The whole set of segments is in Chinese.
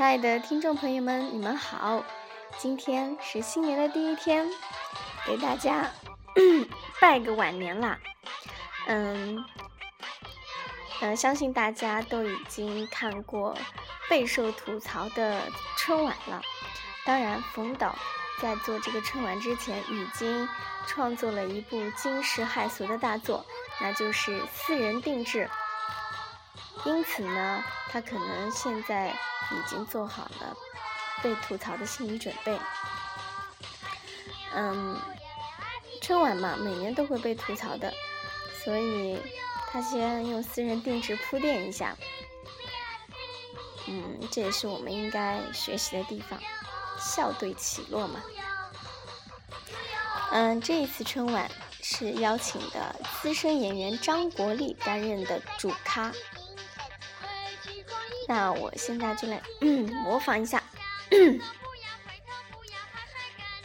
亲爱的听众朋友们，你们好！今天是新年的第一天，给大家 拜个晚年啦。嗯，嗯，相信大家都已经看过备受吐槽的春晚了。当然，冯导在做这个春晚之前，已经创作了一部惊世骇俗的大作，那就是《私人定制》。因此呢，他可能现在已经做好了被吐槽的心理准备。嗯，春晚嘛，每年都会被吐槽的，所以他先用私人定制铺垫一下。嗯，这也是我们应该学习的地方，笑对起落嘛。嗯，这一次春晚是邀请的资深演员张国立担任的主咖。那我现在就来模仿一下。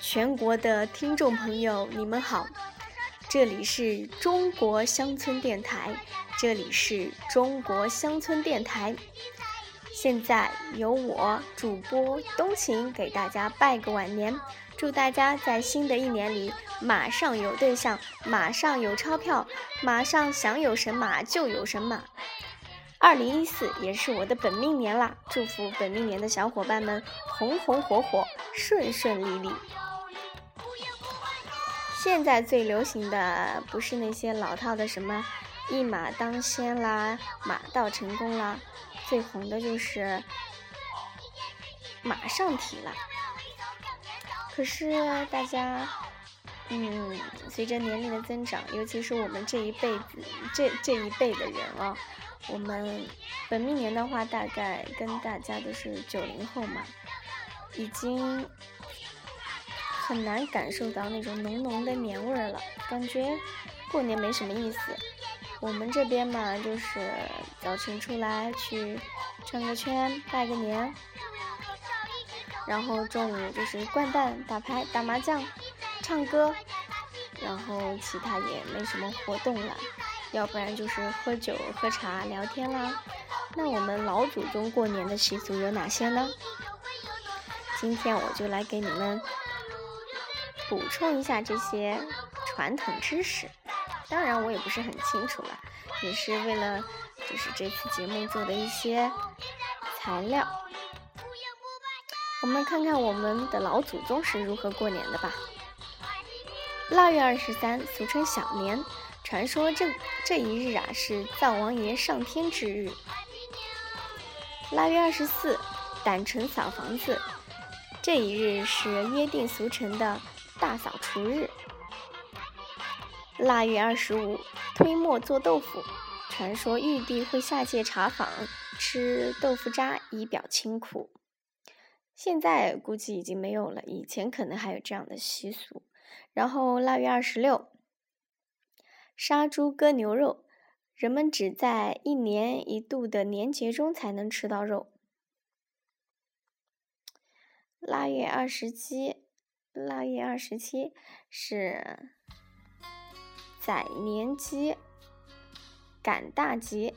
全国的听众朋友，你们好，这里是中国乡村电台，这里是中国乡村电台。现在由我主播冬晴给大家拜个晚年，祝大家在新的一年里马上有对象，马上有钞票，马上想有神马就有神马。二零一四也是我的本命年啦，祝福本命年的小伙伴们红红火火、顺顺利利。现在最流行的不是那些老套的什么一马当先啦、马到成功啦，最红的就是马上提了。可是大家，嗯，随着年龄的增长，尤其是我们这一辈子、这这一辈的人啊。我们本命年的话，大概跟大家都是九零后嘛，已经很难感受到那种浓浓的年味儿了，感觉过年没什么意思。我们这边嘛，就是早晨出来去转个圈、拜个年，然后中午就是掼蛋、打牌、打麻将、唱歌，然后其他也没什么活动了。要不然就是喝酒、喝茶、聊天啦。那我们老祖宗过年的习俗有哪些呢？今天我就来给你们补充一下这些传统知识。当然我也不是很清楚了，也是为了就是这次节目做的一些材料。我们看看我们的老祖宗是如何过年的吧。腊月二十三，俗称小年。传说这这一日啊是灶王爷上天之日。腊月二十四，掸尘扫房子，这一日是约定俗成的大扫除日。腊月二十五，推磨做豆腐，传说玉帝会下界查访，吃豆腐渣以表清苦。现在估计已经没有了，以前可能还有这样的习俗。然后腊月二十六。杀猪割牛肉，人们只在一年一度的年节中才能吃到肉。腊月二十七，腊月二十七是宰年鸡、赶大集，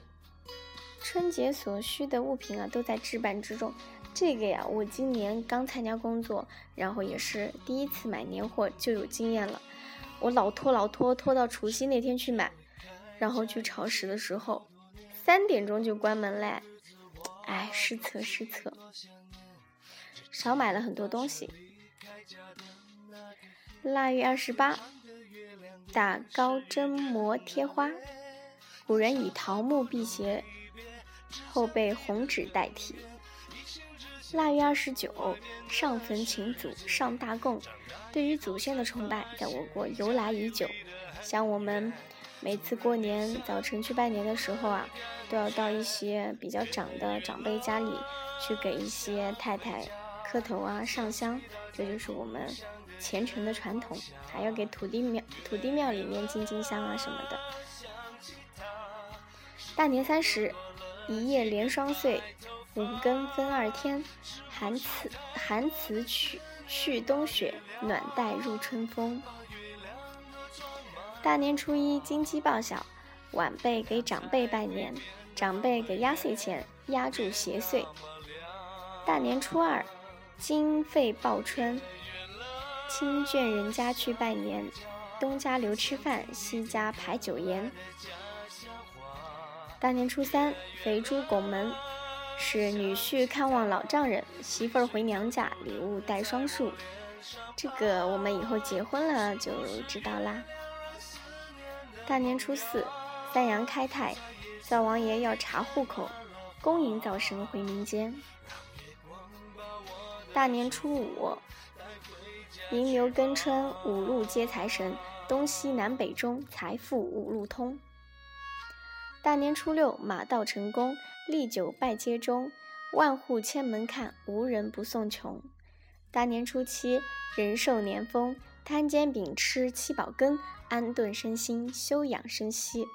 春节所需的物品啊都在置办之中。这个呀，我今年刚参加工作，然后也是第一次买年货，就有经验了。我老拖老拖，拖到除夕那天去买，然后去超市的时候，三点钟就关门嘞，哎，失策失策，少买了很多东西。腊月二十八，打高针磨贴花，古人以桃木辟邪，后被红纸代替。腊月二十九，上坟请祖，上大供。对于祖先的崇拜，在我国由来已久。像我们每次过年早晨去拜年的时候啊，都要到一些比较长的长辈家里去给一些太太磕头啊、上香，这就是我们虔诚的传统。还要给土地庙、土地庙里面进进香啊什么的。大年三十，一夜连双岁。五更分二天，寒辞寒辞去去冬雪，暖带入春风。大年初一，金鸡报晓，晚辈给长辈拜年，长辈给压岁钱，压住邪祟。大年初二，金沸报春，亲眷人家去拜年，东家留吃饭，西家排酒筵。大年初三，肥猪拱门，是女婿看望老丈人，媳妇儿回娘家，礼物带双数。这个我们以后结婚了就知道啦。大年初四，三阳开泰，灶王爷要查户口，恭迎灶神回民间。大年初五，迎牛耕春，五路接财神，东西南北中，财富五路通。大年初六，马到成功，历久拜街中，万户千门看，无人不送穷。大年初七，人寿年丰，摊煎饼吃七宝羹，安顿身心，休养生息。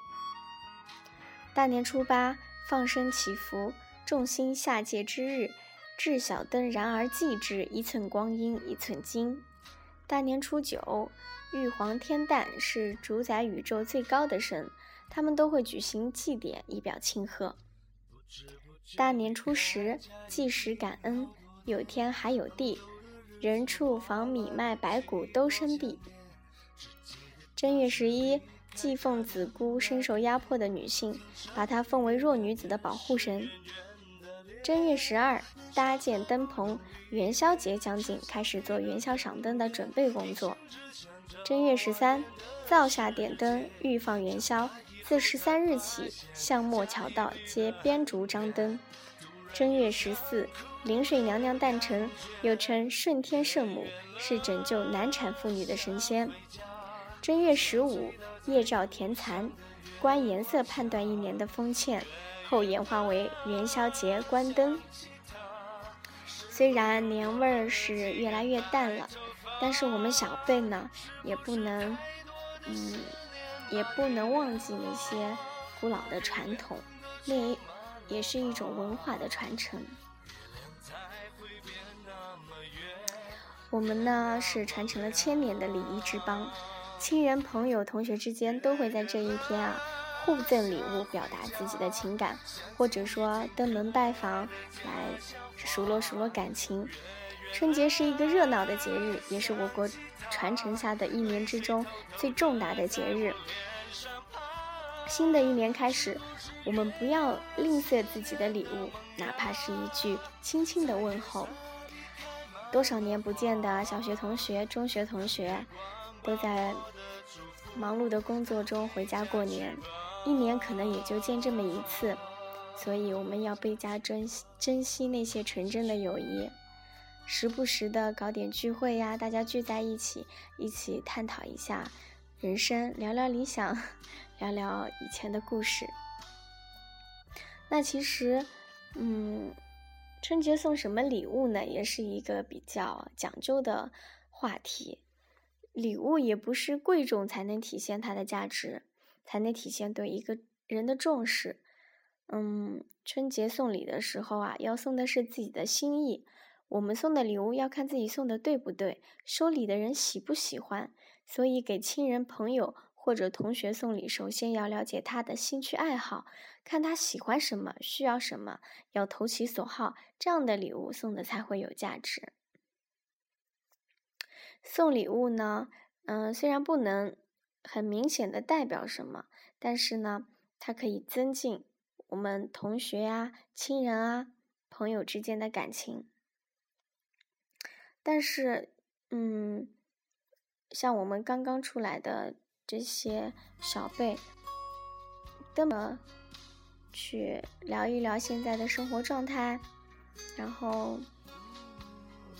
大年初八，放生祈福，众星下界之日，至小灯燃而祭之，一寸光阴一寸金。大年初九，玉皇天旦是主宰宇宙最高的神。他们都会举行祭典，以表庆贺。大年初十，祭时感恩，有天还有地，人畜房米麦白谷都生地。正月十一，祭奉子姑，深受压迫的女性，把她奉为弱女子的保护神。正月十二，搭建灯棚，元宵节将近，开始做元宵赏灯的准备工作。正月十三，灶下点灯，欲放元宵。自十三日起，向莫桥道皆编竹张灯。正月十四，临水娘娘诞辰，又称顺天圣母，是拯救难产妇女的神仙。正月十五，夜照田蚕，观颜色判断一年的丰欠，后演化为元宵节观灯。虽然年味儿是越来越淡了，但是我们小辈呢，也不能，嗯。也不能忘记那些古老的传统，那也是一种文化的传承。我们呢是传承了千年的礼仪之邦，亲人、朋友、同学之间都会在这一天啊互赠礼物，表达自己的情感，或者说登门拜访来熟络熟络感情。春节是一个热闹的节日，也是我国。传承下的一年之中最重大的节日，新的一年开始，我们不要吝啬自己的礼物，哪怕是一句轻轻的问候。多少年不见的小学同学、中学同学，都在忙碌的工作中回家过年，一年可能也就见这么一次，所以我们要倍加珍惜珍惜那些纯真的友谊。时不时的搞点聚会呀，大家聚在一起，一起探讨一下人生，聊聊理想，聊聊以前的故事。那其实，嗯，春节送什么礼物呢？也是一个比较讲究的话题。礼物也不是贵重才能体现它的价值，才能体现对一个人的重视。嗯，春节送礼的时候啊，要送的是自己的心意。我们送的礼物要看自己送的对不对，收礼的人喜不喜欢。所以给亲人、朋友或者同学送礼，首先要了解他的兴趣爱好，看他喜欢什么，需要什么，要投其所好，这样的礼物送的才会有价值。送礼物呢，嗯，虽然不能很明显的代表什么，但是呢，它可以增进我们同学呀、亲人啊、朋友之间的感情。但是，嗯，像我们刚刚出来的这些小辈，根本去聊一聊现在的生活状态，然后，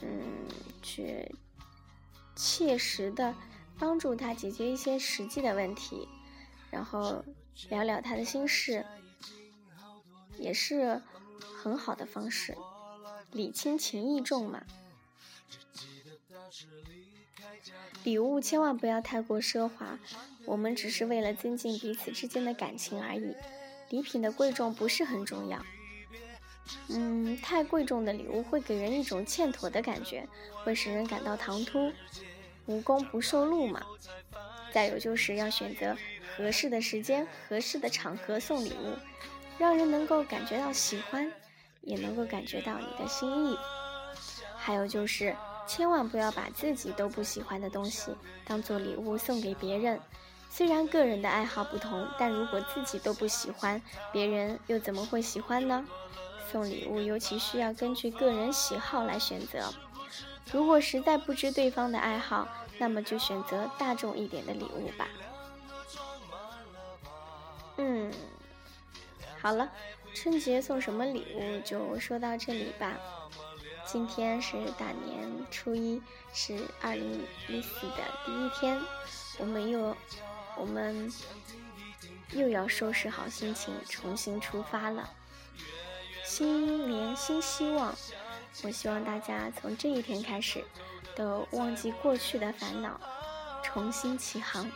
嗯，去切实的帮助他解决一些实际的问题，然后聊聊他的心事，也是很好的方式，礼轻情意重嘛。礼物千万不要太过奢华，我们只是为了增进彼此之间的感情而已。礼品的贵重不是很重要，嗯，太贵重的礼物会给人一种欠妥的感觉，会使人感到唐突，无功不受禄嘛。再有就是要选择合适的时间、合适的场合送礼物，让人能够感觉到喜欢，也能够感觉到你的心意。还有就是，千万不要把自己都不喜欢的东西当做礼物送给别人。虽然个人的爱好不同，但如果自己都不喜欢，别人又怎么会喜欢呢？送礼物尤其需要根据个人喜好来选择。如果实在不知对方的爱好，那么就选择大众一点的礼物吧。嗯，好了，春节送什么礼物就说到这里吧。今天是大年初一，是二零一四的第一天，我们又。我们又要收拾好心情，重新出发了。新年新希望，我希望大家从这一天开始，都忘记过去的烦恼，重新起航。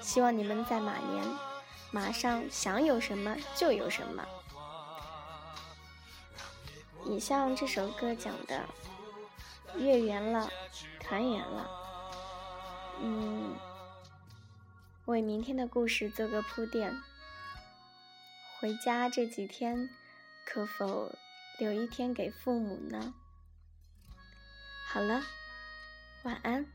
希望你们在马年马上想有什么就有什么。也像这首歌讲的，月圆了，团圆了。嗯，为明天的故事做个铺垫。回家这几天，可否留一天给父母呢？好了，晚安。